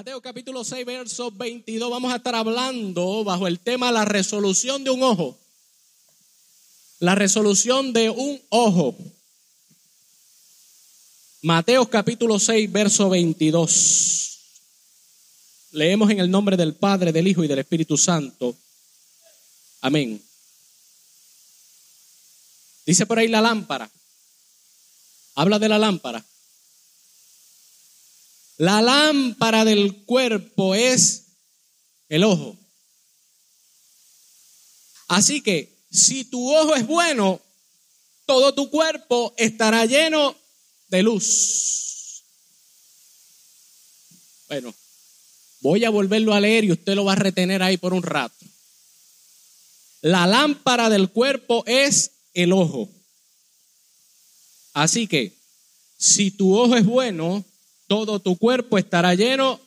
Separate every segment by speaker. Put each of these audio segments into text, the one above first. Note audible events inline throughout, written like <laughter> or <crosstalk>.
Speaker 1: Mateo capítulo 6, verso 22, vamos a estar hablando bajo el tema la resolución de un ojo. La resolución de un ojo. Mateo capítulo 6, verso 22. Leemos en el nombre del Padre, del Hijo y del Espíritu Santo. Amén. Dice por ahí la lámpara. Habla de la lámpara. La lámpara del cuerpo es el ojo. Así que si tu ojo es bueno, todo tu cuerpo estará lleno de luz. Bueno, voy a volverlo a leer y usted lo va a retener ahí por un rato. La lámpara del cuerpo es el ojo. Así que si tu ojo es bueno, todo tu cuerpo estará lleno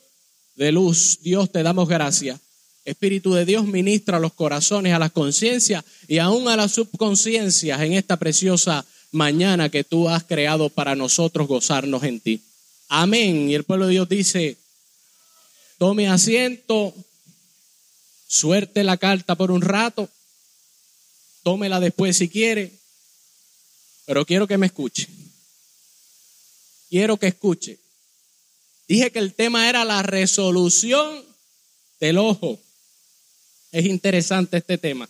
Speaker 1: de luz. Dios, te damos gracias. Espíritu de Dios ministra a los corazones, a las conciencias y aún a las subconsciencias en esta preciosa mañana que tú has creado para nosotros gozarnos en ti. Amén. Y el pueblo de Dios dice, tome asiento, suerte la carta por un rato, tómela después si quiere, pero quiero que me escuche. Quiero que escuche. Dije que el tema era la resolución del ojo. Es interesante este tema.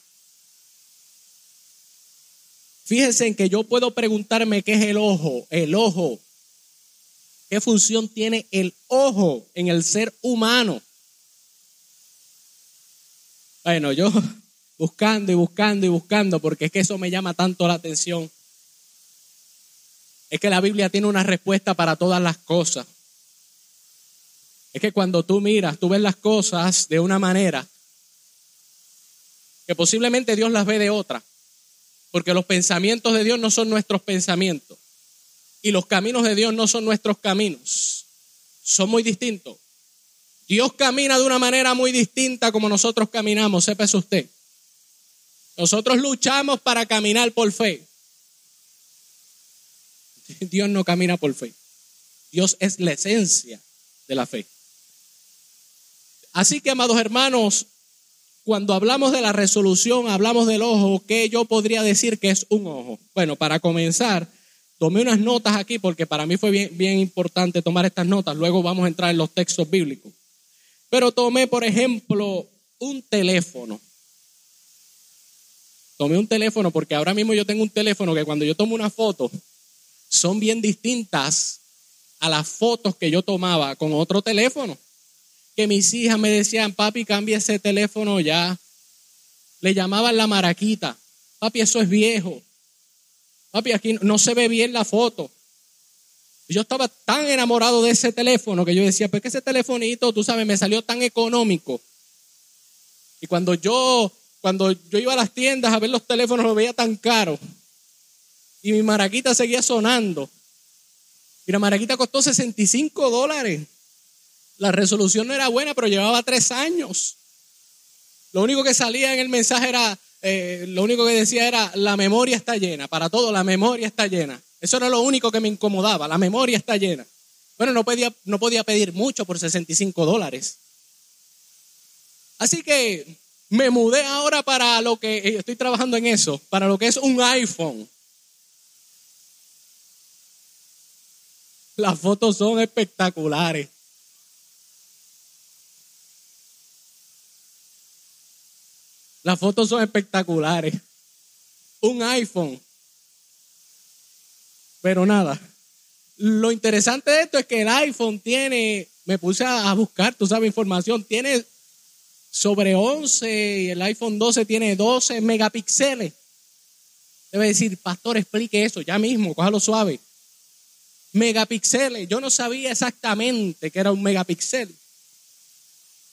Speaker 1: Fíjense en que yo puedo preguntarme qué es el ojo, el ojo. ¿Qué función tiene el ojo en el ser humano? Bueno, yo <laughs> buscando y buscando y buscando, porque es que eso me llama tanto la atención. Es que la Biblia tiene una respuesta para todas las cosas. Es que cuando tú miras, tú ves las cosas de una manera que posiblemente Dios las ve de otra. Porque los pensamientos de Dios no son nuestros pensamientos. Y los caminos de Dios no son nuestros caminos. Son muy distintos. Dios camina de una manera muy distinta como nosotros caminamos, sépase usted. Nosotros luchamos para caminar por fe. Dios no camina por fe. Dios es la esencia de la fe. Así que, amados hermanos, cuando hablamos de la resolución, hablamos del ojo, ¿qué yo podría decir que es un ojo? Bueno, para comenzar, tomé unas notas aquí porque para mí fue bien, bien importante tomar estas notas. Luego vamos a entrar en los textos bíblicos. Pero tomé, por ejemplo, un teléfono. Tomé un teléfono porque ahora mismo yo tengo un teléfono que cuando yo tomo una foto son bien distintas a las fotos que yo tomaba con otro teléfono que mis hijas me decían, papi, cambia ese teléfono ya. Le llamaban la maraquita. Papi, eso es viejo. Papi, aquí no se ve bien la foto. Yo estaba tan enamorado de ese teléfono que yo decía, pues que ese telefonito, tú sabes, me salió tan económico. Y cuando yo, cuando yo iba a las tiendas a ver los teléfonos, lo veía tan caro. Y mi maraquita seguía sonando. Y la maraquita costó 65 dólares. La resolución no era buena, pero llevaba tres años. Lo único que salía en el mensaje era, eh, lo único que decía era, la memoria está llena. Para todo, la memoria está llena. Eso era lo único que me incomodaba, la memoria está llena. Bueno, no podía, no podía pedir mucho por 65 dólares. Así que me mudé ahora para lo que, eh, estoy trabajando en eso, para lo que es un iPhone. Las fotos son espectaculares. Las fotos son espectaculares. Un iPhone. Pero nada. Lo interesante de esto es que el iPhone tiene, me puse a buscar, tú sabes, información, tiene sobre 11 y el iPhone 12 tiene 12 megapíxeles. Debe decir, pastor, explique eso ya mismo, cójalo suave. Megapíxeles, yo no sabía exactamente que era un megapíxel.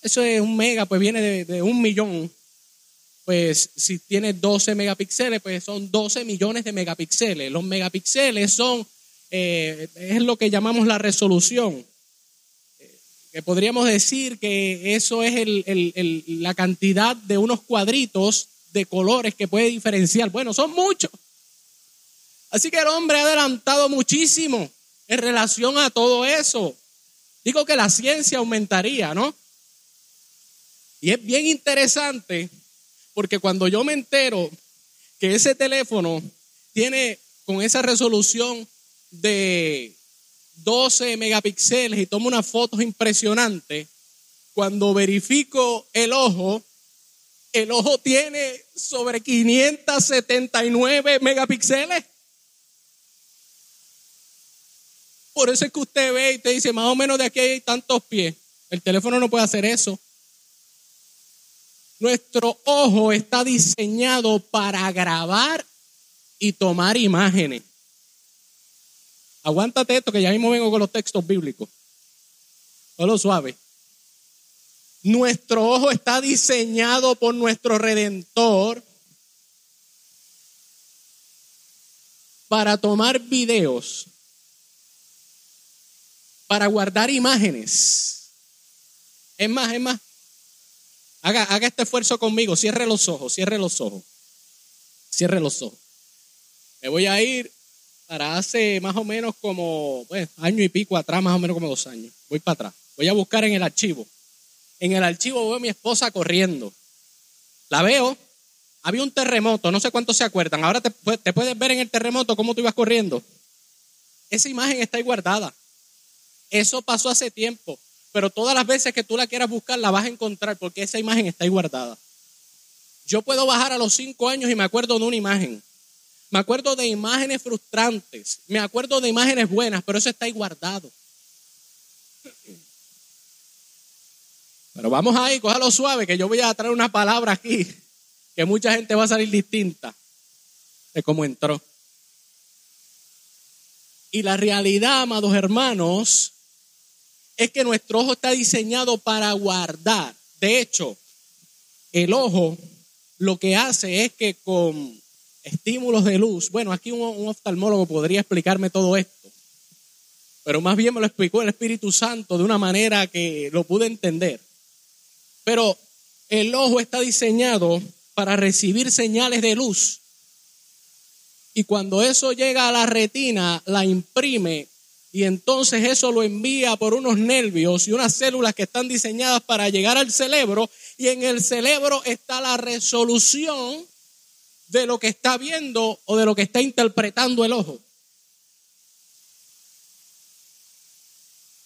Speaker 1: Eso es un mega, pues viene de, de un millón pues si tiene 12 megapíxeles, pues son 12 millones de megapíxeles. Los megapíxeles son, eh, es lo que llamamos la resolución. Eh, que podríamos decir que eso es la cantidad de unos cuadritos de colores que puede diferenciar. Bueno, son muchos. Así que el hombre ha adelantado muchísimo en relación a todo eso. Digo que la ciencia aumentaría, ¿no? Y es bien interesante porque cuando yo me entero que ese teléfono tiene con esa resolución de 12 megapíxeles y toma unas fotos impresionantes, cuando verifico el ojo, el ojo tiene sobre 579 megapíxeles. Por eso es que usted ve y te dice, más o menos de aquí hay tantos pies. El teléfono no puede hacer eso. Nuestro ojo está diseñado para grabar y tomar imágenes. Aguántate esto que ya mismo vengo con los textos bíblicos. Solo suave. Nuestro ojo está diseñado por nuestro redentor para tomar videos, para guardar imágenes. Es más, es más. Haga, este esfuerzo conmigo. Cierre los ojos, cierre los ojos. Cierre los ojos. Me voy a ir para hace más o menos como pues, año y pico atrás, más o menos como dos años. Voy para atrás. Voy a buscar en el archivo. En el archivo veo a mi esposa corriendo. La veo. Había un terremoto, no sé cuántos se acuerdan. Ahora te, te puedes ver en el terremoto cómo tú ibas corriendo. Esa imagen está ahí guardada. Eso pasó hace tiempo. Pero todas las veces que tú la quieras buscar, la vas a encontrar porque esa imagen está ahí guardada. Yo puedo bajar a los cinco años y me acuerdo de una imagen. Me acuerdo de imágenes frustrantes. Me acuerdo de imágenes buenas, pero eso está ahí guardado. Pero vamos ahí, cójalo suave, que yo voy a traer una palabra aquí que mucha gente va a salir distinta de cómo entró. Y la realidad, amados hermanos, es que nuestro ojo está diseñado para guardar. De hecho, el ojo lo que hace es que con estímulos de luz, bueno, aquí un, un oftalmólogo podría explicarme todo esto, pero más bien me lo explicó el Espíritu Santo de una manera que lo pude entender. Pero el ojo está diseñado para recibir señales de luz. Y cuando eso llega a la retina, la imprime y entonces eso lo envía por unos nervios y unas células que están diseñadas para llegar al cerebro y en el cerebro está la resolución de lo que está viendo o de lo que está interpretando el ojo.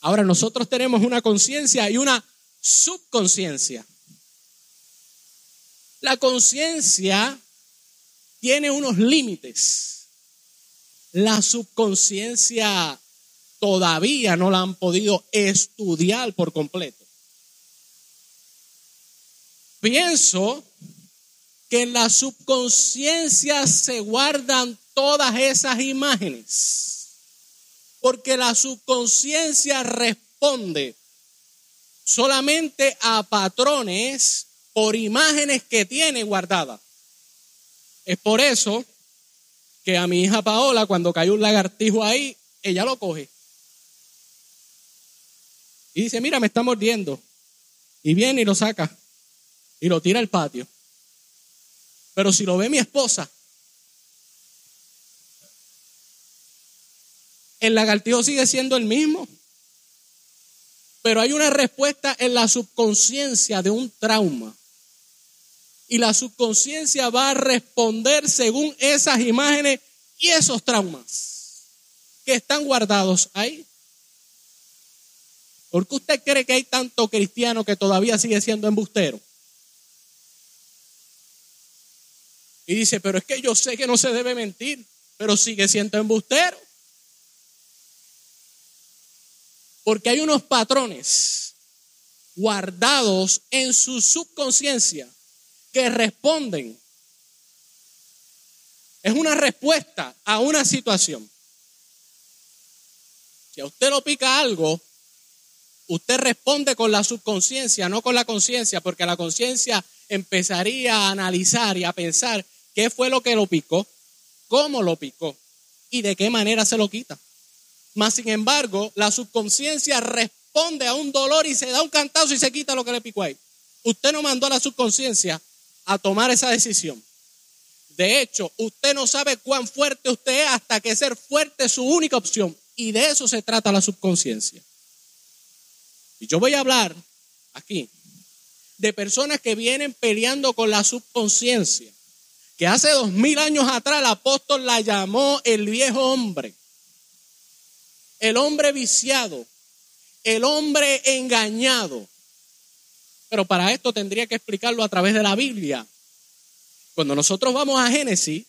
Speaker 1: Ahora nosotros tenemos una conciencia y una subconsciencia. La conciencia tiene unos límites. La subconsciencia todavía no la han podido estudiar por completo. Pienso que en la subconsciencia se guardan todas esas imágenes, porque la subconsciencia responde solamente a patrones por imágenes que tiene guardadas. Es por eso que a mi hija Paola, cuando cae un lagartijo ahí, ella lo coge y dice, mira, me está mordiendo. Y viene y lo saca y lo tira al patio. Pero si lo ve mi esposa, el lagartijo sigue siendo el mismo. Pero hay una respuesta en la subconsciencia de un trauma. Y la subconsciencia va a responder según esas imágenes y esos traumas que están guardados ahí. ¿Por qué usted cree que hay tanto cristiano que todavía sigue siendo embustero? Y dice, pero es que yo sé que no se debe mentir, pero sigue siendo embustero. Porque hay unos patrones guardados en su subconsciencia que responden. Es una respuesta a una situación. Si a usted lo pica algo, usted responde con la subconsciencia, no con la conciencia, porque la conciencia empezaría a analizar y a pensar qué fue lo que lo picó, cómo lo picó y de qué manera se lo quita. Mas, sin embargo, la subconsciencia responde a un dolor y se da un cantazo y se quita lo que le picó ahí. Usted no mandó a la subconsciencia a tomar esa decisión. De hecho, usted no sabe cuán fuerte usted es hasta que ser fuerte es su única opción. Y de eso se trata la subconsciencia. Yo voy a hablar aquí de personas que vienen peleando con la subconsciencia, que hace dos mil años atrás el apóstol la llamó el viejo hombre, el hombre viciado, el hombre engañado. Pero para esto tendría que explicarlo a través de la Biblia. Cuando nosotros vamos a Génesis,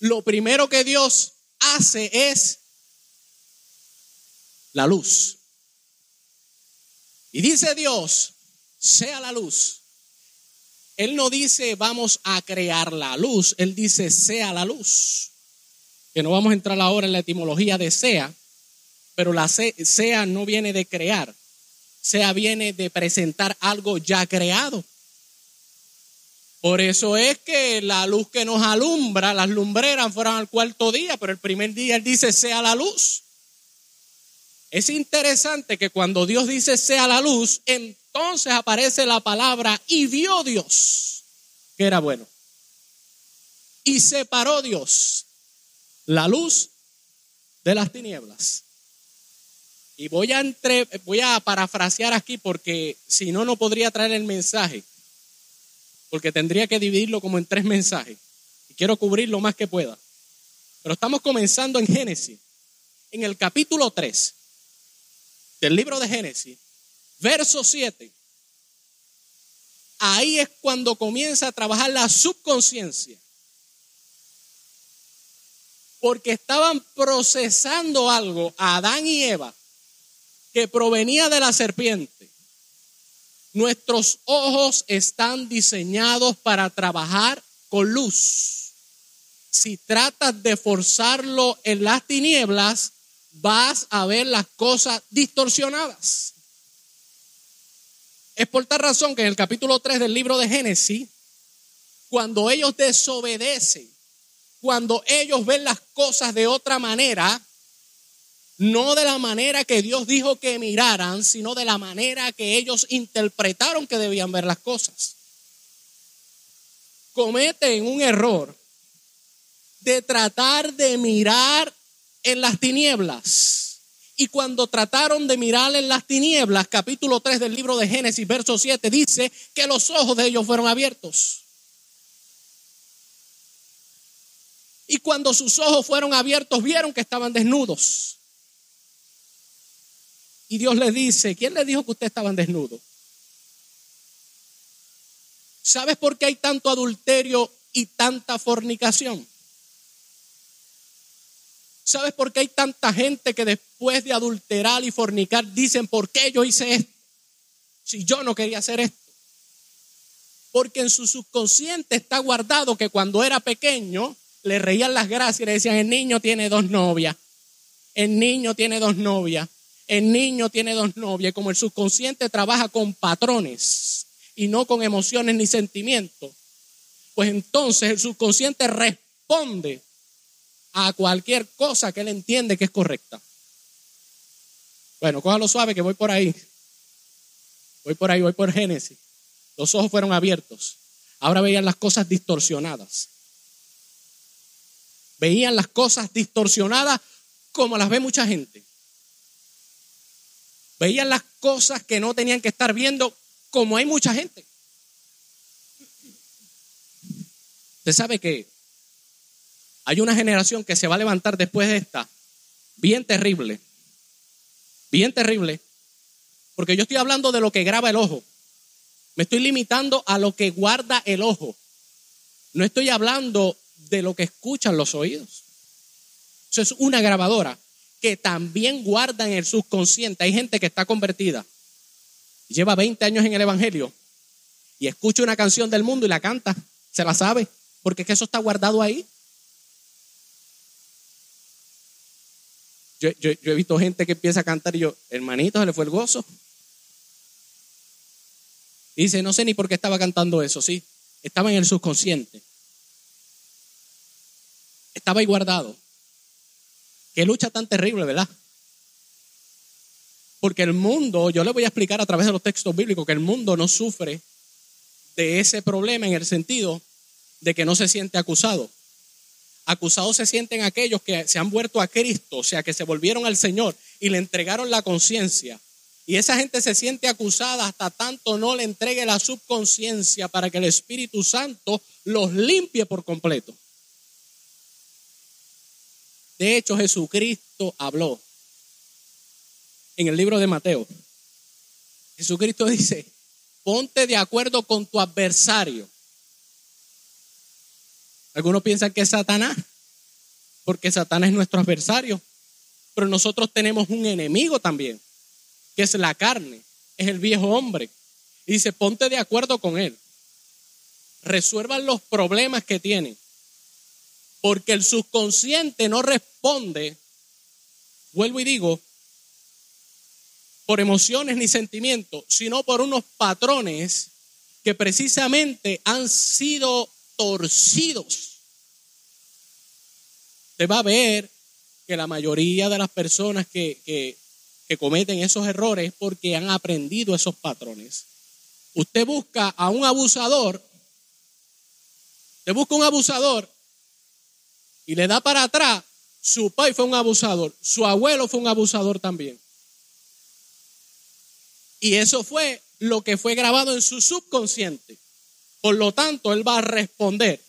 Speaker 1: lo primero que Dios hace es la luz. Y dice Dios, sea la luz. Él no dice vamos a crear la luz, Él dice sea la luz. Que no vamos a entrar ahora en la etimología de sea, pero la sea no viene de crear, sea viene de presentar algo ya creado. Por eso es que la luz que nos alumbra, las lumbreras fueron al cuarto día, pero el primer día Él dice sea la luz. Es interesante que cuando Dios dice sea la luz, entonces aparece la palabra y vio Dios que era bueno. Y separó Dios la luz de las tinieblas. Y voy a, entre, voy a parafrasear aquí porque si no, no podría traer el mensaje. Porque tendría que dividirlo como en tres mensajes. Y quiero cubrir lo más que pueda. Pero estamos comenzando en Génesis, en el capítulo 3 del libro de Génesis, verso 7, ahí es cuando comienza a trabajar la subconsciencia. Porque estaban procesando algo, Adán y Eva, que provenía de la serpiente. Nuestros ojos están diseñados para trabajar con luz. Si tratas de forzarlo en las tinieblas, vas a ver las cosas distorsionadas. Es por tal razón que en el capítulo 3 del libro de Génesis, cuando ellos desobedecen, cuando ellos ven las cosas de otra manera, no de la manera que Dios dijo que miraran, sino de la manera que ellos interpretaron que debían ver las cosas. Cometen un error de tratar de mirar en las tinieblas. Y cuando trataron de mirar en las tinieblas, capítulo 3 del libro de Génesis, verso 7, dice que los ojos de ellos fueron abiertos. Y cuando sus ojos fueron abiertos, vieron que estaban desnudos. Y Dios les dice, ¿quién les dijo que ustedes estaban desnudos? ¿Sabes por qué hay tanto adulterio y tanta fornicación? ¿Sabes por qué hay tanta gente que después de adulterar y fornicar dicen, ¿por qué yo hice esto? Si yo no quería hacer esto. Porque en su subconsciente está guardado que cuando era pequeño le reían las gracias y le decían, el niño tiene dos novias, el niño tiene dos novias, el niño tiene dos novias. Y como el subconsciente trabaja con patrones y no con emociones ni sentimientos, pues entonces el subconsciente responde a cualquier cosa que él entiende que es correcta. Bueno, cójalo suave que voy por ahí. Voy por ahí, voy por Génesis. Los ojos fueron abiertos. Ahora veían las cosas distorsionadas. Veían las cosas distorsionadas como las ve mucha gente. Veían las cosas que no tenían que estar viendo como hay mucha gente. Usted sabe que hay una generación que se va a levantar después de esta, bien terrible, bien terrible, porque yo estoy hablando de lo que graba el ojo. Me estoy limitando a lo que guarda el ojo. No estoy hablando de lo que escuchan los oídos. Eso es una grabadora que también guarda en el subconsciente. Hay gente que está convertida, lleva 20 años en el Evangelio y escucha una canción del mundo y la canta, se la sabe, porque es que eso está guardado ahí. Yo, he visto gente que empieza a cantar y yo, hermanito, se le fue el gozo. dice, no sé ni por qué estaba cantando eso, sí. Estaba en el subconsciente. Estaba ahí guardado. Qué lucha tan terrible, ¿verdad? Porque el mundo, yo le voy a explicar a través de los textos bíblicos que el mundo no sufre de ese problema en el sentido de que no se siente acusado. Acusados se sienten aquellos que se han vuelto a Cristo, o sea, que se volvieron al Señor y le entregaron la conciencia. Y esa gente se siente acusada hasta tanto no le entregue la subconsciencia para que el Espíritu Santo los limpie por completo. De hecho, Jesucristo habló en el libro de Mateo. Jesucristo dice, ponte de acuerdo con tu adversario. Algunos piensan que es Satanás, porque Satanás es nuestro adversario, pero nosotros tenemos un enemigo también, que es la carne, es el viejo hombre. Y dice, ponte de acuerdo con él. Resuelvan los problemas que tienen. Porque el subconsciente no responde, vuelvo y digo, por emociones ni sentimientos, sino por unos patrones que precisamente han sido torcidos. Usted va a ver que la mayoría de las personas que, que, cometen esos errores es porque han aprendido esos patrones. Usted busca a un abusador, usted busca un abusador y le da para atrás, su padre fue un abusador, su abuelo fue un abusador también. Y eso fue lo que fue grabado en su subconsciente. Por lo tanto, él va a responder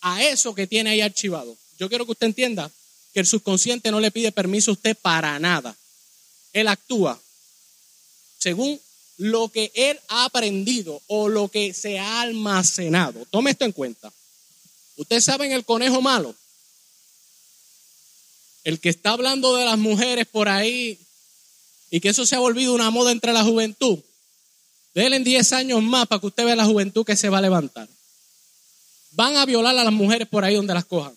Speaker 1: a eso que tiene ahí archivado. Yo quiero que usted entienda que el subconsciente no le pide permiso a usted para nada. Él actúa según lo que él ha aprendido o lo que se ha almacenado. Tome esto en cuenta. Usted sabe en el conejo malo, el que está hablando de las mujeres por ahí y que eso se ha volvido una moda entre la juventud, denle 10 años más para que usted vea la juventud que se va a levantar. Van a violar a las mujeres por ahí donde las cojan.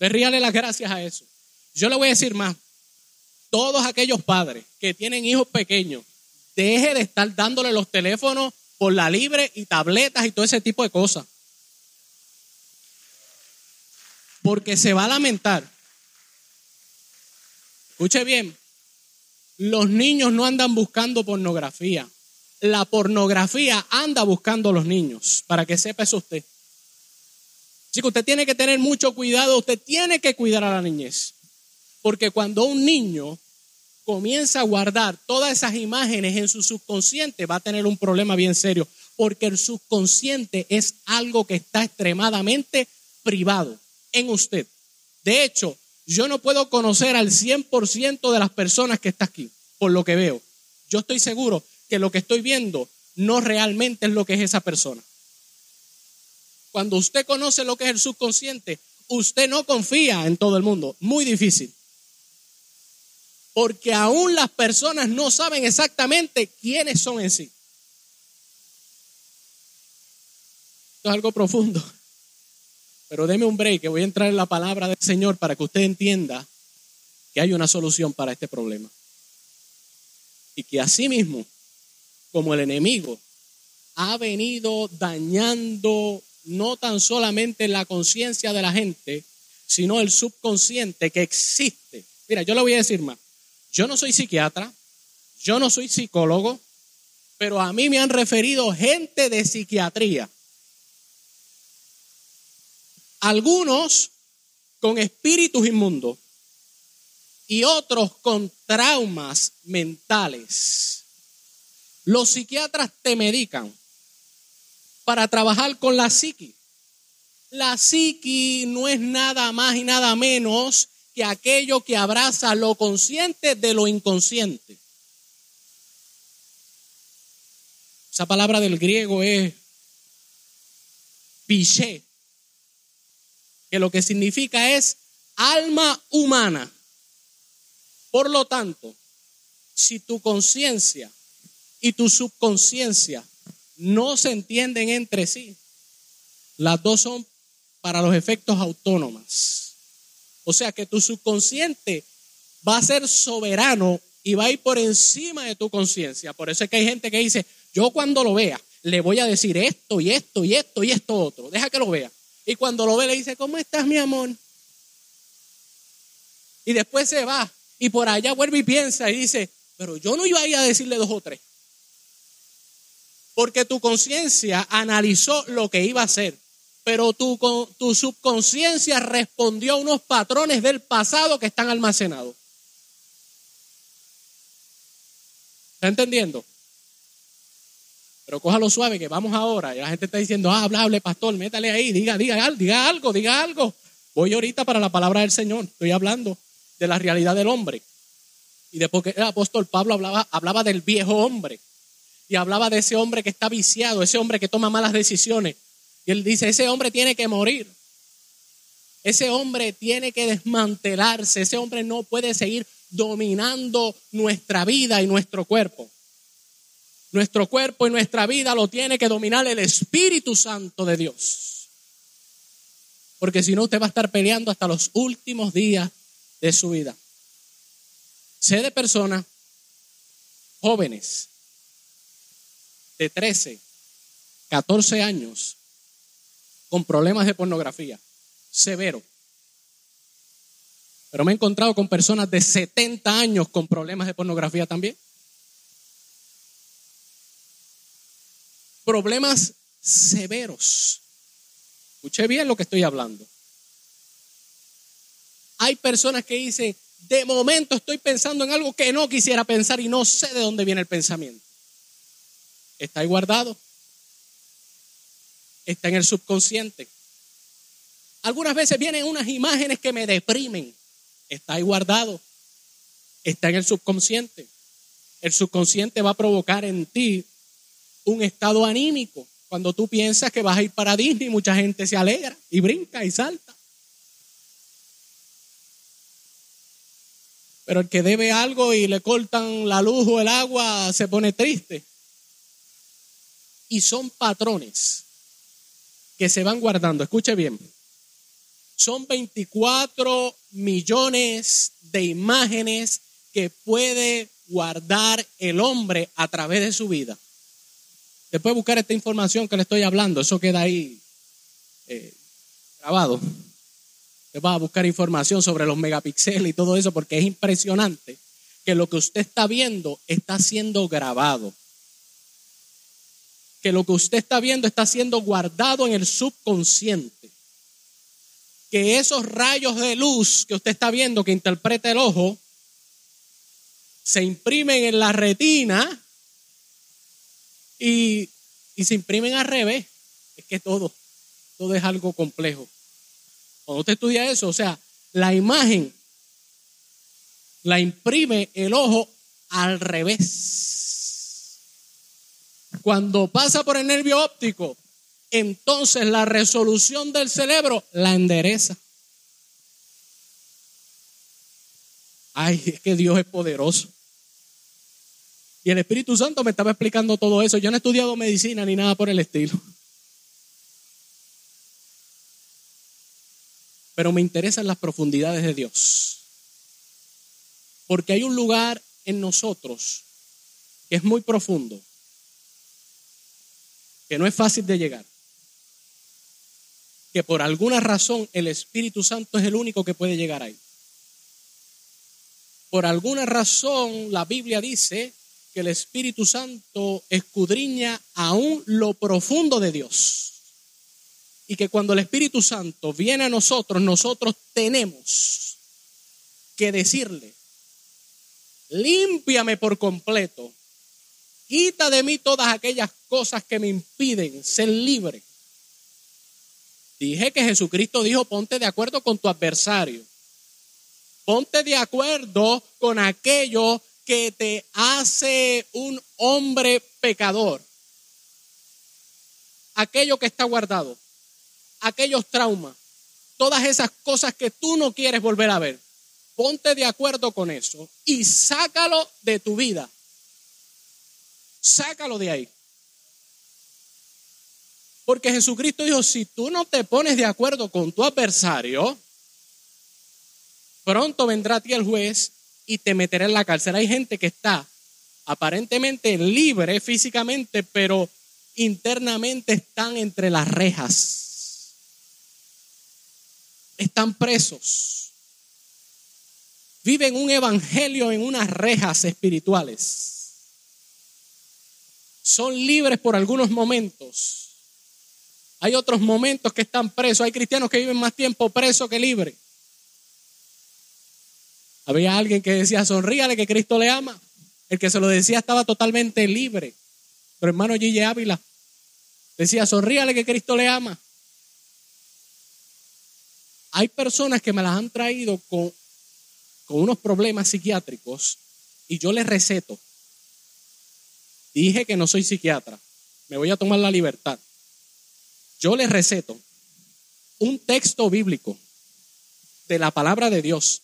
Speaker 1: Ríale las gracias a eso. Yo le voy a decir más. Todos aquellos padres que tienen hijos pequeños, deje de estar dándole los teléfonos por la libre y tabletas y todo ese tipo de cosas. Porque se va a lamentar. Escuche bien, los niños no andan buscando pornografía. La pornografía anda buscando a los niños, para que sepa eso usted. Así que usted tiene que tener mucho cuidado, usted tiene que cuidar a la niñez. Porque cuando un niño comienza a guardar todas esas imágenes en su subconsciente, va a tener un problema bien serio. Porque el subconsciente es algo que está extremadamente privado en usted. De hecho, yo no puedo conocer al 100% de las personas que están aquí, por lo que veo. Yo estoy seguro que lo que estoy viendo no realmente es lo que es esa persona. Cuando usted conoce lo que es el subconsciente, usted no confía en todo el mundo. Muy difícil. Porque aún las personas no saben exactamente quiénes son en sí. Esto es algo profundo. Pero deme un break, que voy a entrar en la palabra del Señor para que usted entienda que hay una solución para este problema. Y que así mismo, como el enemigo ha venido dañando no tan solamente la conciencia de la gente, sino el subconsciente que existe. Mira, yo le voy a decir más. Yo no soy psiquiatra, yo no soy psicólogo, pero a mí me han referido gente de psiquiatría algunos con espíritus inmundos y otros con traumas mentales. Los psiquiatras te medican para trabajar con la psiqui. La psiqui no es nada más y nada menos que aquello que abraza lo consciente de lo inconsciente. Esa palabra del griego es piché, que lo que significa es alma humana. Por lo tanto, si tu conciencia y tu subconsciencia no se entienden entre sí, las dos son para los efectos autónomas. O sea que tu subconsciente va a ser soberano y va a ir por encima de tu conciencia. Por eso es que hay gente que dice, yo cuando lo vea, le voy a decir esto y esto y esto y esto otro. Deja que lo vea. Y cuando lo ve le dice, ¿cómo estás, mi amor? Y después se va. Y por allá vuelve y piensa y dice, pero yo no iba a ir a decirle dos o tres. Porque tu conciencia analizó lo que iba a hacer. Pero tu, tu subconsciencia respondió a unos patrones del pasado que están almacenados. ¿Está entendiendo? Pero cójalo suave, que vamos ahora. Y la gente está diciendo, ah, hable, pastor, métale ahí, diga, diga, diga algo, diga algo. Voy ahorita para la palabra del Señor. Estoy hablando de la realidad del hombre. Y después que el apóstol Pablo hablaba, hablaba del viejo hombre. Y hablaba de ese hombre que está viciado, ese hombre que toma malas decisiones. Y él dice, ese hombre tiene que morir. Ese hombre tiene que desmantelarse. Ese hombre no puede seguir dominando nuestra vida y nuestro cuerpo. Nuestro cuerpo y nuestra vida lo tiene que dominar el Espíritu Santo de Dios. Porque si no, usted va a estar peleando hasta los últimos días de su vida. Sé de personas jóvenes de 13, 14 años con problemas de pornografía severo. Pero me he encontrado con personas de 70 años con problemas de pornografía también. Problemas severos. Escuché bien lo que estoy hablando. Hay personas que dicen, de momento estoy pensando en algo que no quisiera pensar y no sé de dónde viene el pensamiento. Está ahí guardado. Está en el subconsciente. Algunas veces vienen unas imágenes que me deprimen. Está ahí guardado. Está en el subconsciente. El subconsciente va a provocar en ti un estado anímico. Cuando tú piensas que vas a ir para Disney, mucha gente se alegra y brinca y salta. Pero el que debe algo y le cortan la luz o el agua se pone triste. Y son patrones que se van guardando. Escuche bien son 24 millones de imágenes que puede guardar el hombre a través de su vida. Después buscar esta información que le estoy hablando, eso queda ahí eh, grabado. Te va a buscar información sobre los megapíxeles y todo eso porque es impresionante que lo que usted está viendo está siendo grabado. Que lo que usted está viendo está siendo guardado en el subconsciente que esos rayos de luz que usted está viendo, que interpreta el ojo, se imprimen en la retina y, y se imprimen al revés. Es que todo, todo es algo complejo. Cuando usted estudia eso, o sea, la imagen la imprime el ojo al revés. Cuando pasa por el nervio óptico, entonces la resolución del cerebro la endereza. Ay, es que Dios es poderoso. Y el Espíritu Santo me estaba explicando todo eso. Yo no he estudiado medicina ni nada por el estilo. Pero me interesan las profundidades de Dios. Porque hay un lugar en nosotros que es muy profundo, que no es fácil de llegar que por alguna razón el Espíritu Santo es el único que puede llegar ahí. Por alguna razón la Biblia dice que el Espíritu Santo escudriña aún lo profundo de Dios. Y que cuando el Espíritu Santo viene a nosotros, nosotros tenemos que decirle, límpiame por completo, quita de mí todas aquellas cosas que me impiden ser libre Dije que Jesucristo dijo, ponte de acuerdo con tu adversario. Ponte de acuerdo con aquello que te hace un hombre pecador. Aquello que está guardado. Aquellos traumas. Todas esas cosas que tú no quieres volver a ver. Ponte de acuerdo con eso y sácalo de tu vida. Sácalo de ahí. Porque Jesucristo dijo, si tú no te pones de acuerdo con tu adversario, pronto vendrá a ti el juez y te meterá en la cárcel. Hay gente que está aparentemente libre físicamente, pero internamente están entre las rejas. Están presos. Viven un evangelio en unas rejas espirituales. Son libres por algunos momentos, hay otros momentos que están presos. Hay cristianos que viven más tiempo presos que libres. Había alguien que decía, sonríale que Cristo le ama. El que se lo decía estaba totalmente libre. Pero hermano Gille Ávila decía, sonríale que Cristo le ama. Hay personas que me las han traído con, con unos problemas psiquiátricos y yo les receto. Dije que no soy psiquiatra. Me voy a tomar la libertad. Yo les receto un texto bíblico de la palabra de Dios.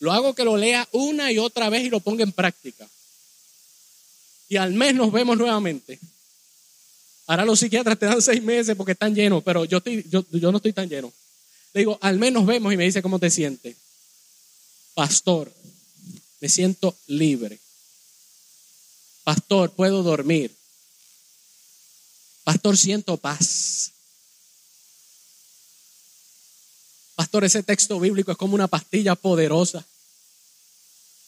Speaker 1: Lo hago que lo lea una y otra vez y lo ponga en práctica. Y al mes nos vemos nuevamente. Ahora los psiquiatras te dan seis meses porque están llenos, pero yo, estoy, yo, yo no estoy tan lleno. Le digo, al mes nos vemos y me dice cómo te sientes. Pastor, me siento libre. Pastor, puedo dormir. Pastor, siento paz. Pastor, ese texto bíblico es como una pastilla poderosa.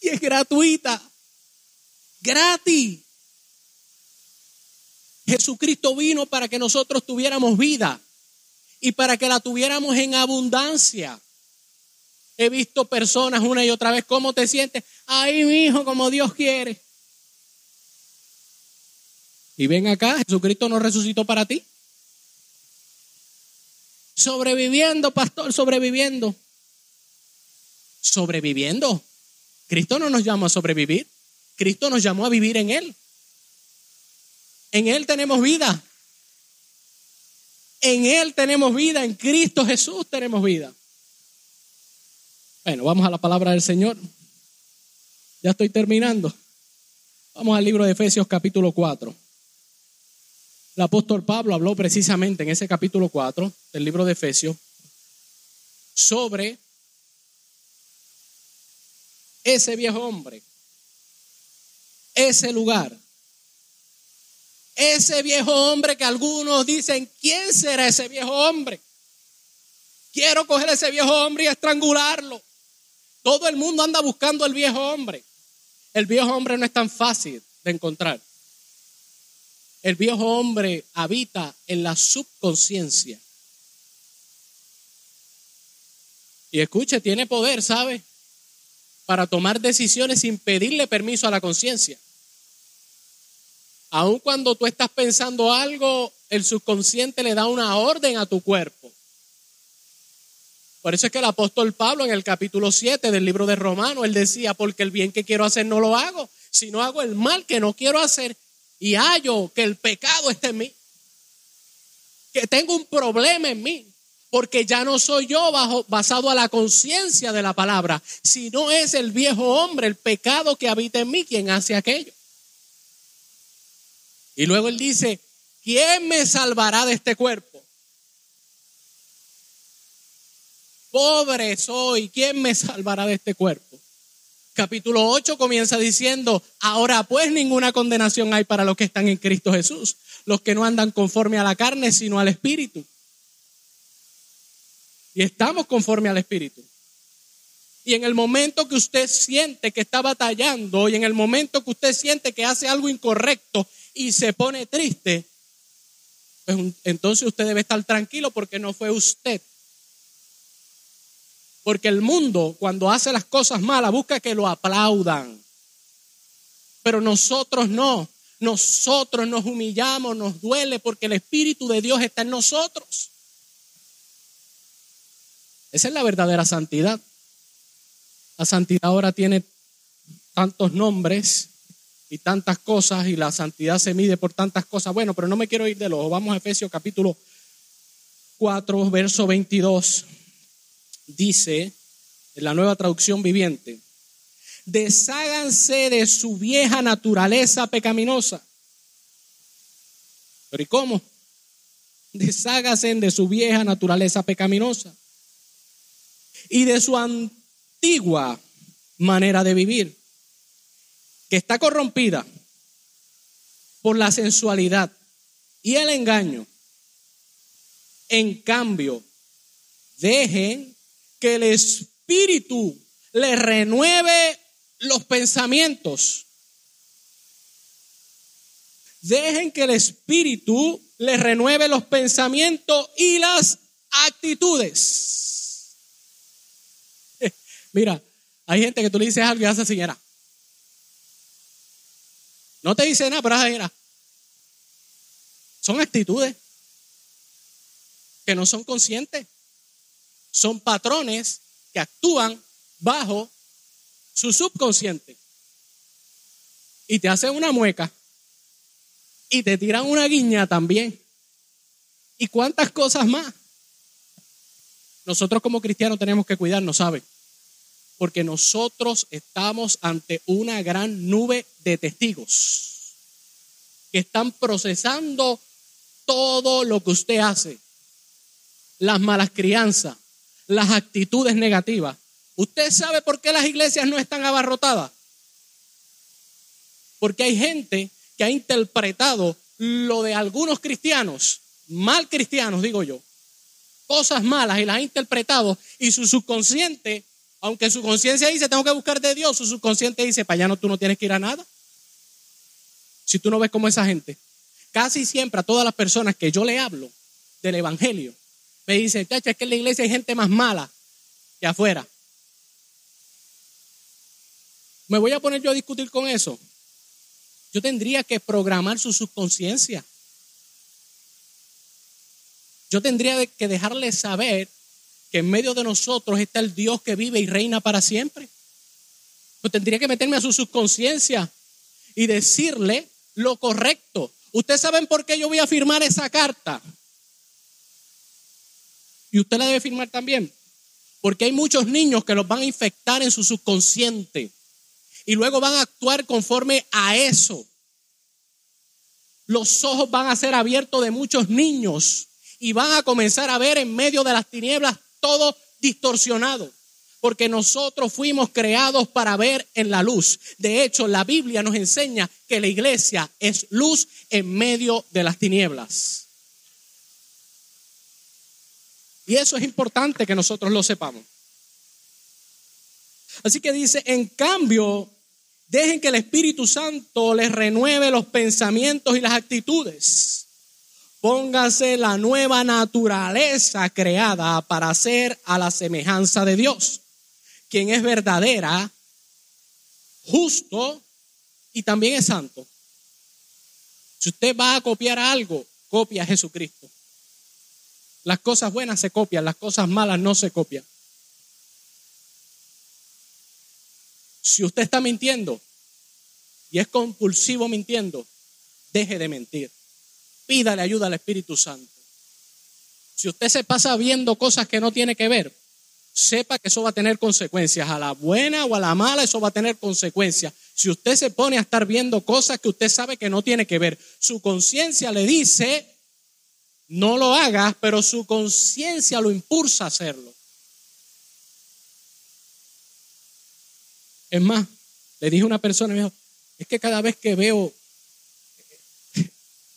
Speaker 1: Y es gratuita. Gratis. Jesucristo vino para que nosotros tuviéramos vida y para que la tuviéramos en abundancia. He visto personas una y otra vez, ¿cómo te sientes? Ahí, mi hijo, como Dios quiere. Y ven acá, Jesucristo no resucitó para ti. Sobreviviendo, pastor, sobreviviendo. Sobreviviendo. Cristo no nos llamó a sobrevivir. Cristo nos llamó a vivir en Él. En Él tenemos vida. En Él tenemos vida. En Cristo Jesús tenemos vida. Bueno, vamos a la palabra del Señor. Ya estoy terminando. Vamos al libro de Efesios capítulo 4. El apóstol Pablo habló precisamente en ese capítulo 4 del libro de Efesios sobre ese viejo hombre, ese lugar, ese viejo hombre que algunos dicen, ¿quién será ese viejo hombre? Quiero coger ese viejo hombre y estrangularlo. Todo el mundo anda buscando el viejo hombre. El viejo hombre no es tan fácil de encontrar. El viejo hombre habita en la subconsciencia. Y escuche, tiene poder, ¿sabe? Para tomar decisiones sin pedirle permiso a la conciencia. Aun cuando tú estás pensando algo, el subconsciente le da una orden a tu cuerpo. Por eso es que el apóstol Pablo en el capítulo 7 del libro de Romanos, él decía, porque el bien que quiero hacer no lo hago, sino hago el mal que no quiero hacer y hallo que el pecado está en mí, que tengo un problema en mí, porque ya no soy yo basado a la conciencia de la palabra, sino es el viejo hombre, el pecado que habita en mí quien hace aquello. Y luego él dice, ¿quién me salvará de este cuerpo? Pobre soy, ¿quién me salvará de este cuerpo? Capítulo 8 comienza diciendo, ahora pues ninguna condenación hay para los que están en Cristo Jesús, los que no andan conforme a la carne, sino al Espíritu. Y estamos conforme al Espíritu. Y en el momento que usted siente que está batallando y en el momento que usted siente que hace algo incorrecto y se pone triste, pues entonces usted debe estar tranquilo porque no fue usted porque el mundo, cuando hace las cosas malas, busca que lo aplaudan. Pero nosotros no. Nosotros nos humillamos, nos duele porque el Espíritu de Dios está en nosotros. Esa es la verdadera santidad. La santidad ahora tiene tantos nombres y tantas cosas y la santidad se mide por tantas cosas. Bueno, pero no me quiero ir de lo. Vamos a Efesios capítulo 4, verso 22 dice en la nueva traducción viviente, desháganse de su vieja naturaleza pecaminosa. ¿Pero y cómo? Desháganse de su vieja naturaleza pecaminosa y de su antigua manera de vivir, que está corrompida por la sensualidad y el engaño. En cambio, dejen que el Espíritu le renueve los pensamientos. Dejen que el Espíritu le renueve los pensamientos y las actitudes. <laughs> Mira, hay gente que tú le dices algo y hace señora. No te dice nada, pero mira, son actitudes que no son conscientes. Son patrones que actúan bajo su subconsciente. Y te hacen una mueca. Y te tiran una guiña también. ¿Y cuántas cosas más? Nosotros como cristianos tenemos que cuidarnos, ¿sabe? Porque nosotros estamos ante una gran nube de testigos que están procesando todo lo que usted hace. Las malas crianzas, las actitudes negativas. ¿Usted sabe por qué las iglesias no están abarrotadas? Porque hay gente que ha interpretado lo de algunos cristianos, mal cristianos digo yo, cosas malas y las ha interpretado y su subconsciente, aunque su conciencia dice tengo que buscar de Dios, su subconsciente dice para allá no, tú no tienes que ir a nada. Si tú no ves como esa gente, casi siempre a todas las personas que yo le hablo del Evangelio, me dicen, es que en la iglesia hay gente más mala que afuera. ¿Me voy a poner yo a discutir con eso? Yo tendría que programar su subconsciencia. Yo tendría que dejarle saber que en medio de nosotros está el Dios que vive y reina para siempre. Yo tendría que meterme a su subconsciencia y decirle lo correcto. ¿Ustedes saben por qué yo voy a firmar esa carta? Y usted la debe firmar también. Porque hay muchos niños que los van a infectar en su subconsciente y luego van a actuar conforme a eso. Los ojos van a ser abiertos de muchos niños y van a comenzar a ver en medio de las tinieblas todo distorsionado. Porque nosotros fuimos creados para ver en la luz. De hecho, la Biblia nos enseña que la iglesia es luz en medio de las tinieblas. Y eso es importante que nosotros lo sepamos. Así que dice, en cambio, Dejen que el Espíritu Santo les renueve los pensamientos y las actitudes. Póngase la nueva naturaleza creada para ser a la semejanza de Dios, quien es verdadera, justo y también es santo. Si usted va a copiar algo, copia a Jesucristo. Las cosas buenas se copian, las cosas malas no se copian. Si usted está mintiendo y es compulsivo mintiendo, deje de mentir. Pídale ayuda al Espíritu Santo. Si usted se pasa viendo cosas que no tiene que ver, sepa que eso va a tener consecuencias. A la buena o a la mala, eso va a tener consecuencias. Si usted se pone a estar viendo cosas que usted sabe que no tiene que ver, su conciencia le dice, no lo hagas, pero su conciencia lo impulsa a hacerlo. Es más, le dije a una persona, es que cada vez que veo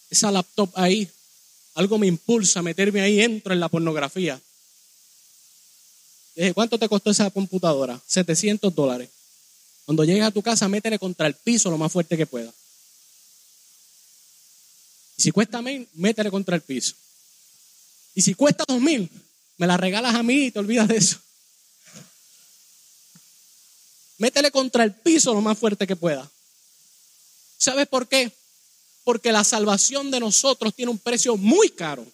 Speaker 1: esa laptop ahí, algo me impulsa a meterme ahí, entro en la pornografía. dije, ¿cuánto te costó esa computadora? 700 dólares. Cuando llegues a tu casa, métele contra el piso lo más fuerte que pueda. Y si cuesta mil, métele contra el piso. Y si cuesta dos mil, me la regalas a mí y te olvidas de eso. Métele contra el piso lo más fuerte que pueda. ¿Sabes por qué? Porque la salvación de nosotros tiene un precio muy caro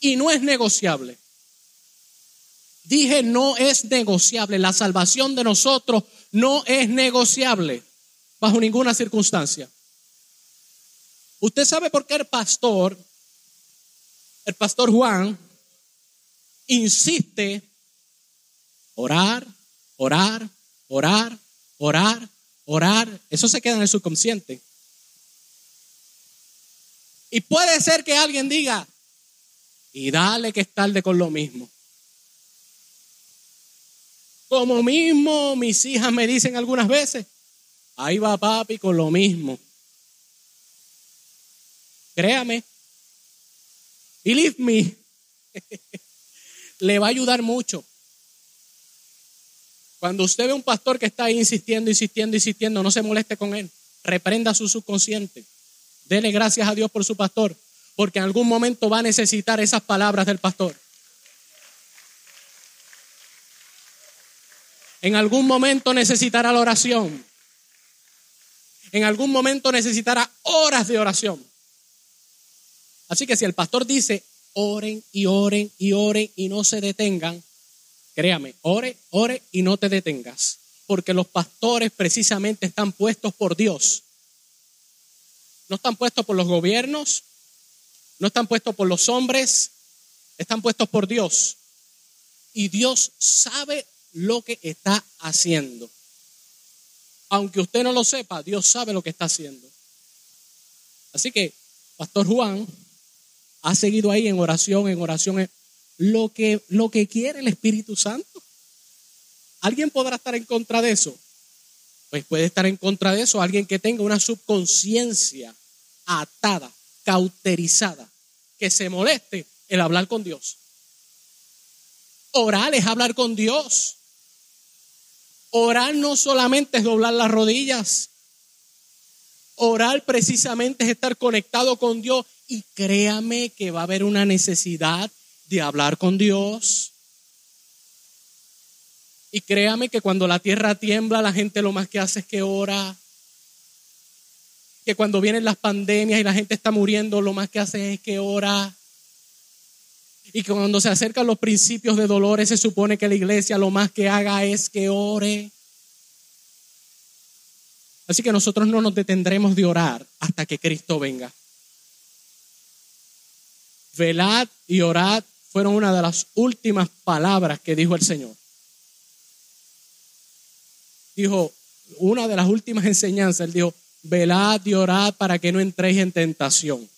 Speaker 1: y no es negociable. Dije, no es negociable. La salvación de nosotros no es negociable bajo ninguna circunstancia. Usted sabe por qué el pastor, el pastor Juan, insiste orar, orar, orar, orar, orar. Eso se queda en el subconsciente. Y puede ser que alguien diga, y dale que es tarde con lo mismo. Como mismo mis hijas me dicen algunas veces, ahí va papi con lo mismo. Créame, believe me, <laughs> le va a ayudar mucho. Cuando usted ve un pastor que está ahí insistiendo, insistiendo, insistiendo, no se moleste con él. Reprenda su subconsciente. Dele gracias a Dios por su pastor, porque en algún momento va a necesitar esas palabras del pastor. En algún momento necesitará la oración. en algún momento necesitará horas de oración. Así que si el pastor dice, oren y oren y oren y no se detengan, créame, ore, ore y no te detengas. Porque los pastores precisamente están puestos por Dios. No están puestos por los gobiernos, no están puestos por los hombres, están puestos por Dios. Y Dios sabe lo que está haciendo. Aunque usted no lo sepa, Dios sabe lo que está haciendo. Así que, Pastor Juan ha seguido ahí en oración, en oración, lo que, lo que quiere el Espíritu Santo. ¿Alguien podrá estar en contra de eso? Pues puede estar en contra de eso alguien que tenga una subconsciencia atada, cauterizada, que se moleste el hablar con Dios. Orar es hablar con Dios. Orar no solamente es doblar las rodillas. Orar precisamente es estar conectado con Dios. Y créame que va a haber una necesidad de hablar con Dios. Y créame que cuando la tierra tiembla, la gente lo más que hace es que ora. Que cuando vienen las pandemias y la gente está muriendo, lo más que hace es que ora. Y que cuando se acercan los principios de dolores, se supone que la iglesia lo más que haga es que ore. Así que nosotros no nos detendremos de orar hasta que Cristo venga. Velad y orad fueron una de las últimas palabras que dijo el Señor. Dijo, una de las últimas enseñanzas, él dijo, velad y orad para que no entréis en tentación.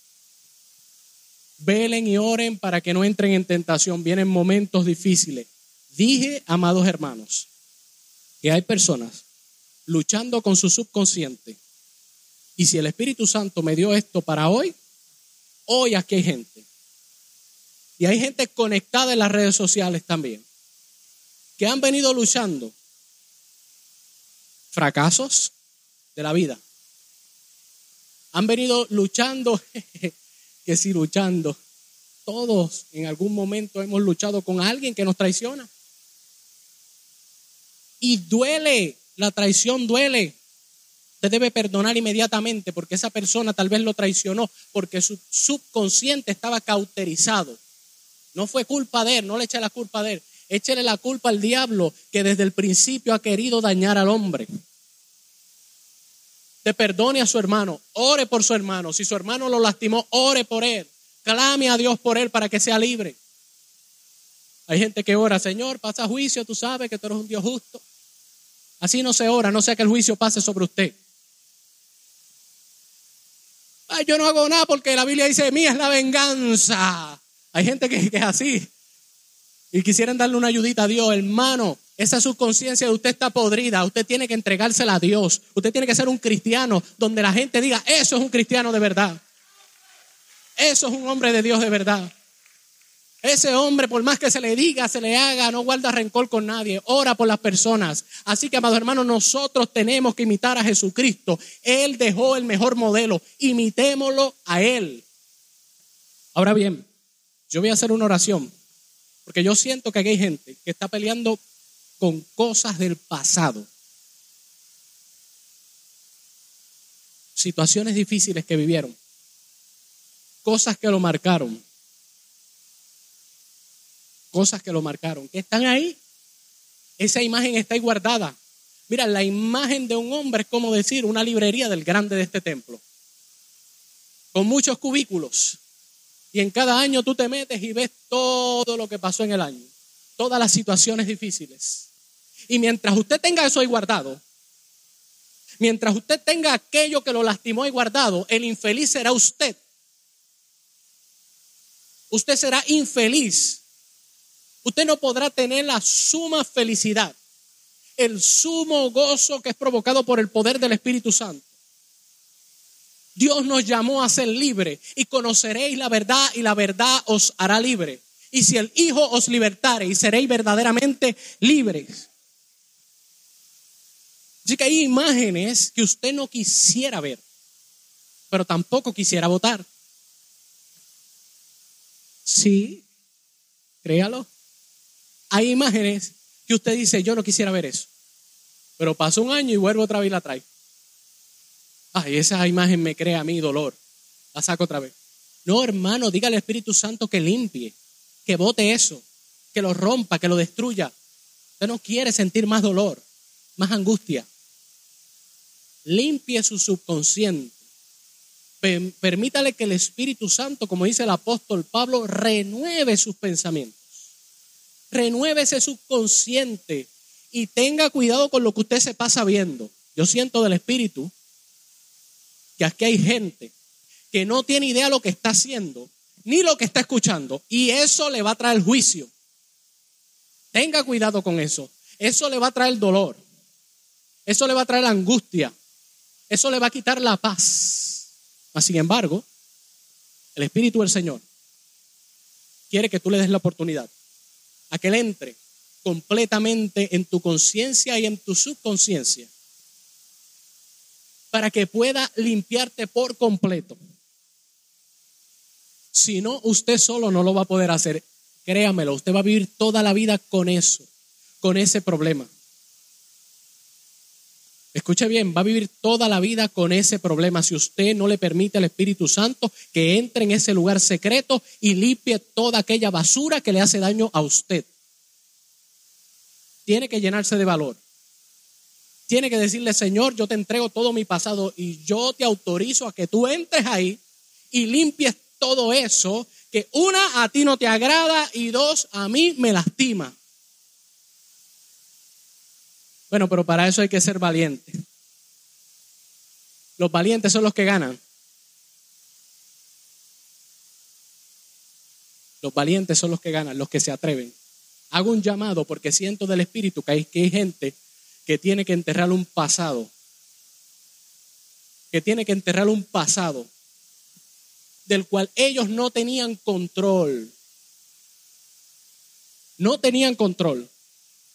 Speaker 1: Velen y oren para que no entren en tentación. Vienen momentos difíciles. Dije, amados hermanos, que hay personas luchando con su subconsciente. Y si el Espíritu Santo me dio esto para hoy, hoy aquí hay gente. Y hay gente conectada en las redes sociales también, que han venido luchando fracasos de la vida. Han venido luchando <laughs> que si luchando, todos en algún momento hemos luchado con alguien que nos traiciona. Y duele, la traición duele. Usted debe perdonar inmediatamente porque esa persona tal vez lo traicionó porque su subconsciente estaba cauterizado. No fue culpa de él, no le eche la culpa de él. Échele la culpa al diablo que desde el principio ha querido dañar al hombre. Te perdone a su hermano, ore por su hermano. Si su hermano lo lastimó, ore por él. Clame a Dios por él para que sea libre. Hay gente que ora, Señor, pasa juicio, tú sabes que tú eres un Dios justo. Así no se ora, no sea que el juicio pase sobre usted. Ay, yo no hago nada porque la Biblia dice, mía es la venganza. Hay gente que, es así. Y quisieran darle una ayudita a Dios, hermano. Esa subconsciencia de usted está podrida. Usted tiene que entregársela a Dios. Usted tiene que ser un cristiano donde la gente diga, eso es un cristiano de verdad. Eso es un hombre de Dios de verdad. Ese hombre, por más que se le diga, se le haga, no guarda rencor con nadie, ora por las personas. Así que, amados hermanos, nosotros tenemos que imitar a Jesucristo. Él dejó el mejor modelo, imitémoslo a Él. Ahora bien, yo voy a hacer una oración, porque yo siento que aquí hay gente que está peleando con cosas del pasado. Situaciones difíciles que vivieron. Cosas que lo marcaron. Cosas que lo marcaron. Que están ahí. Esa imagen está ahí guardada. Mira, la imagen de un hombre es como decir una librería del grande de este templo. Con muchos cubículos. Y en cada año tú te metes y ves todo lo que pasó en el año. Todas las situaciones difíciles. Y mientras usted tenga eso ahí guardado, mientras usted tenga aquello que lo lastimó ahí guardado, el infeliz será usted. Usted será infeliz. Usted no podrá tener la suma felicidad, el sumo gozo que es provocado por el poder del Espíritu Santo. Dios nos llamó a ser libre y conoceréis la verdad y la verdad os hará libre. Y si el Hijo os libertare y seréis verdaderamente libres. Así que hay imágenes que usted no quisiera ver, pero tampoco quisiera votar. Sí, créalo. Hay imágenes que usted dice, yo no quisiera ver eso. Pero pasó un año y vuelvo otra vez y la trae. Ay, esa imagen me crea a mí dolor. La saco otra vez. No, hermano, dígale al Espíritu Santo que limpie, que bote eso, que lo rompa, que lo destruya. Usted no quiere sentir más dolor, más angustia. Limpie su subconsciente. Permítale que el Espíritu Santo, como dice el apóstol Pablo, renueve sus pensamientos. Renueve ese subconsciente y tenga cuidado con lo que usted se pasa viendo. Yo siento del Espíritu que aquí hay gente que no tiene idea lo que está haciendo, ni lo que está escuchando, y eso le va a traer juicio. Tenga cuidado con eso. Eso le va a traer dolor. Eso le va a traer angustia. Eso le va a quitar la paz. Mas, sin embargo, el Espíritu del Señor quiere que tú le des la oportunidad a que Él entre completamente en tu conciencia y en tu subconsciencia para que pueda limpiarte por completo. Si no, usted solo no lo va a poder hacer. Créamelo, usted va a vivir toda la vida con eso, con ese problema. Escuche bien, va a vivir toda la vida con ese problema si usted no le permite al Espíritu Santo que entre en ese lugar secreto y limpie toda aquella basura que le hace daño a usted. Tiene que llenarse de valor. Tiene que decirle, Señor, yo te entrego todo mi pasado y yo te autorizo a que tú entres ahí y limpies todo eso que una a ti no te agrada y dos a mí me lastima. Bueno, pero para eso hay que ser valiente. Los valientes son los que ganan. Los valientes son los que ganan, los que se atreven. Hago un llamado porque siento del Espíritu que hay, que hay gente que tiene que enterrar un pasado. Que tiene que enterrar un pasado del cual ellos no tenían control. No tenían control.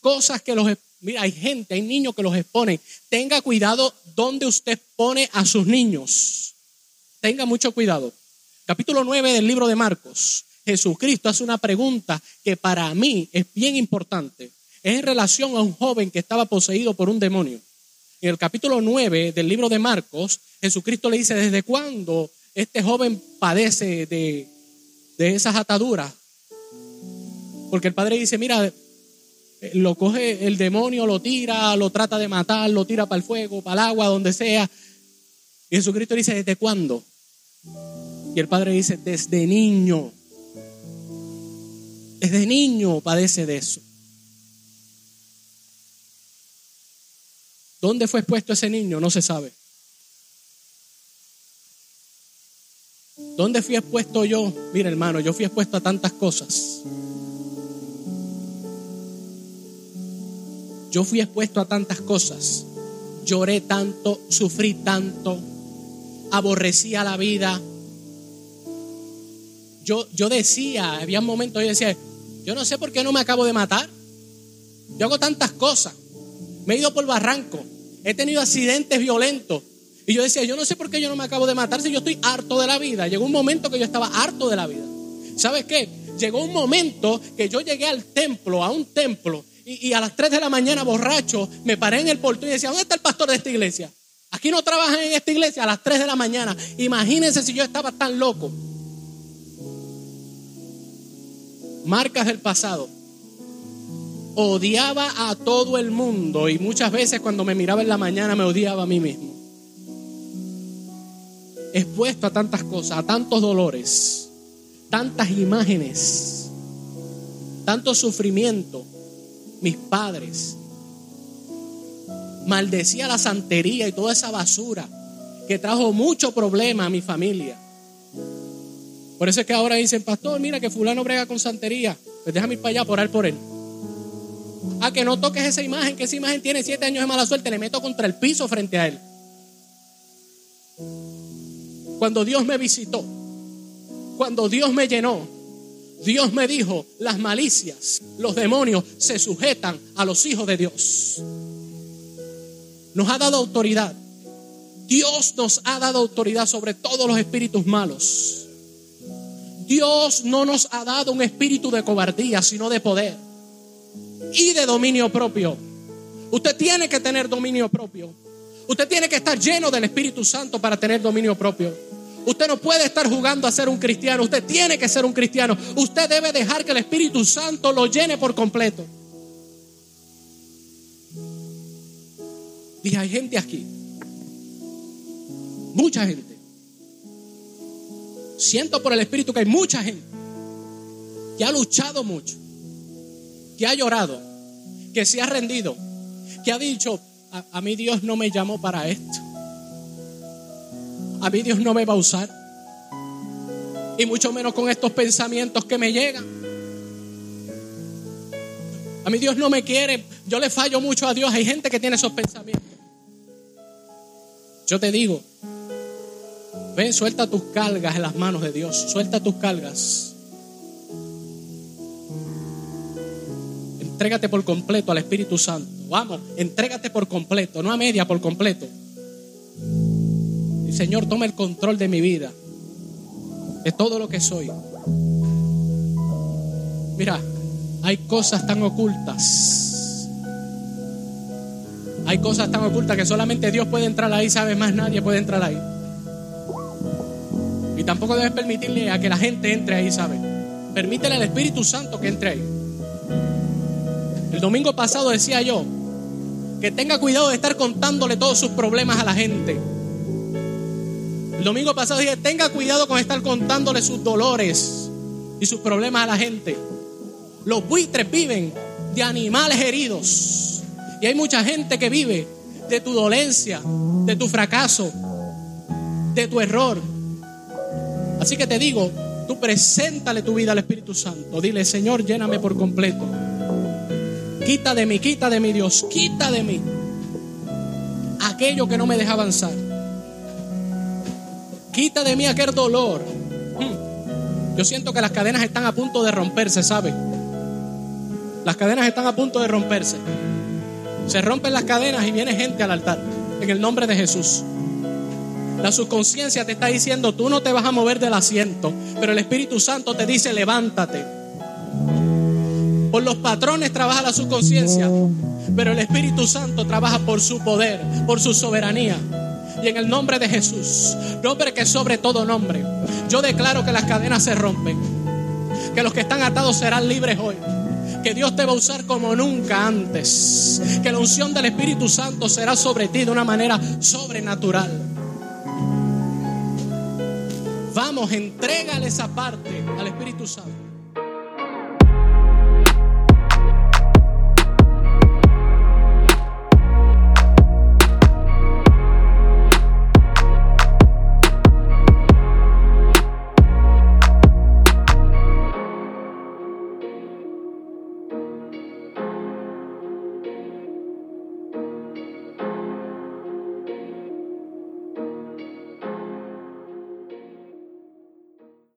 Speaker 1: Cosas que los... Mira, hay gente, hay niños que los exponen. Tenga cuidado donde usted pone a sus niños. Tenga mucho cuidado. Capítulo 9 del libro de Marcos. Jesucristo hace una pregunta que para mí es bien importante. Es en relación a un joven que estaba poseído por un demonio. En el capítulo 9 del libro de Marcos, Jesucristo le dice, ¿desde cuándo este joven padece de, esas ataduras. Porque el padre dice, mira, lo coge el demonio, lo tira, lo trata de matar, lo tira para el fuego, para el agua, donde sea. Y Jesucristo dice, ¿desde cuándo? Y el padre dice, desde niño. Desde niño padece de eso. ¿Dónde fue expuesto ese niño? No se sabe. ¿Dónde fui expuesto yo? Mira, hermano, yo fui expuesto a tantas cosas. Yo fui expuesto a tantas cosas. Lloré tanto, sufrí tanto, aborrecía la vida. Yo, yo decía, había momentos, yo decía, yo no sé por qué no me acabo de matar. Yo hago tantas cosas. Me he ido por barranco. He tenido accidentes violentos. Y yo decía, yo no sé por qué yo no me acabo de matar si yo estoy harto de la vida. Llegó un momento que yo estaba harto de la vida. ¿Sabes qué? Llegó un momento que yo llegué al templo, a un templo, y, a las 3 de la mañana borracho, me paré en el portón y decía, ¿dónde está el pastor de esta iglesia? Aquí no trabajan en esta iglesia a las 3 de la mañana. Imagínense si yo estaba tan loco. Marcas del pasado. Odiaba a todo el mundo y muchas veces cuando me miraba en la mañana me odiaba a mí mismo expuesto a tantas cosas, a tantos dolores, tantas imágenes, tanto sufrimiento. Mis padres, maldecía la santería y toda esa basura que trajo mucho problema a mi familia. Por eso es que ahora dicen, pastor, mira que fulano brega con santería. Pues déjame ir para allá por orar por él. A que no toques esa imagen, que esa imagen tiene siete años de mala suerte, le meto contra el piso frente a él cuando Dios me visitó, cuando Dios me llenó, Dios me dijo, las malicias, los demonios se sujetan a los hijos de Dios. Nos ha dado autoridad. Dios nos ha dado autoridad sobre todos los espíritus malos. Dios no nos ha dado un espíritu de cobardía, sino de poder y de dominio propio. Usted tiene que tener dominio propio. Usted tiene que estar lleno del Espíritu Santo para tener dominio propio. Usted no puede estar jugando a ser un cristiano. Usted tiene que ser un cristiano. Usted debe dejar que el Espíritu Santo lo llene por completo. Y hay gente aquí. Mucha gente. Siento por el Espíritu que hay mucha gente que ha luchado mucho, que ha llorado, que se ha rendido, que ha dicho, a, mí Dios no me llamó para esto. A mí Dios no me va a usar. Y mucho menos con estos pensamientos que me llegan. A mí Dios no me quiere. Yo le fallo mucho a Dios. Hay gente que tiene esos pensamientos. Yo te digo, ven, suelta tus cargas en las manos de Dios. Suelta tus cargas. Entrégate por completo al Espíritu Santo. Vamos, entrégate por completo, no a media, por completo. Y Señor, toma el control de mi vida, de todo lo que soy. Mira, hay cosas tan ocultas. Hay cosas tan ocultas que solamente Dios puede entrar ahí, sabe más nadie puede entrar ahí. Y tampoco debes permitirle a que la gente entre ahí, ¿sabe? Permítele al Espíritu Santo que entre ahí. El domingo pasado decía yo que tenga cuidado de estar contándole todos sus problemas a la gente. El domingo pasado dije, tenga cuidado con estar contándole sus dolores y sus problemas a la gente. Los buitres viven de animales heridos. Y hay mucha gente que vive de tu dolencia, de tu fracaso, de tu error. Así que te digo, tú preséntale tu vida al Espíritu Santo. Dile, Señor, lléname por completo. Quita de mí, quita de mí, Dios, quita de mí aquello que no me deja avanzar. Quita de mí aquel dolor. Hmm. Yo siento que las cadenas están a punto de romperse, ¿sabe? Las cadenas están a punto de romperse. Se rompen las cadenas y viene gente al altar. En el nombre de Jesús. La subconsciencia te está diciendo, tú no te vas a mover del asiento. Pero el Espíritu Santo te dice, levántate. Por los patrones trabaja la subconsciencia. Pero el Espíritu Santo trabaja por su poder, por su soberanía. Y en el nombre de Jesús, nombre que sobre todo nombre, yo declaro que las cadenas se rompen. Que los que están atados serán libres hoy que Dios te va a usar como nunca antes, que la unción del Espíritu Santo será sobre ti de una manera sobrenatural. Vamos, entrégale esa parte al Espíritu Santo.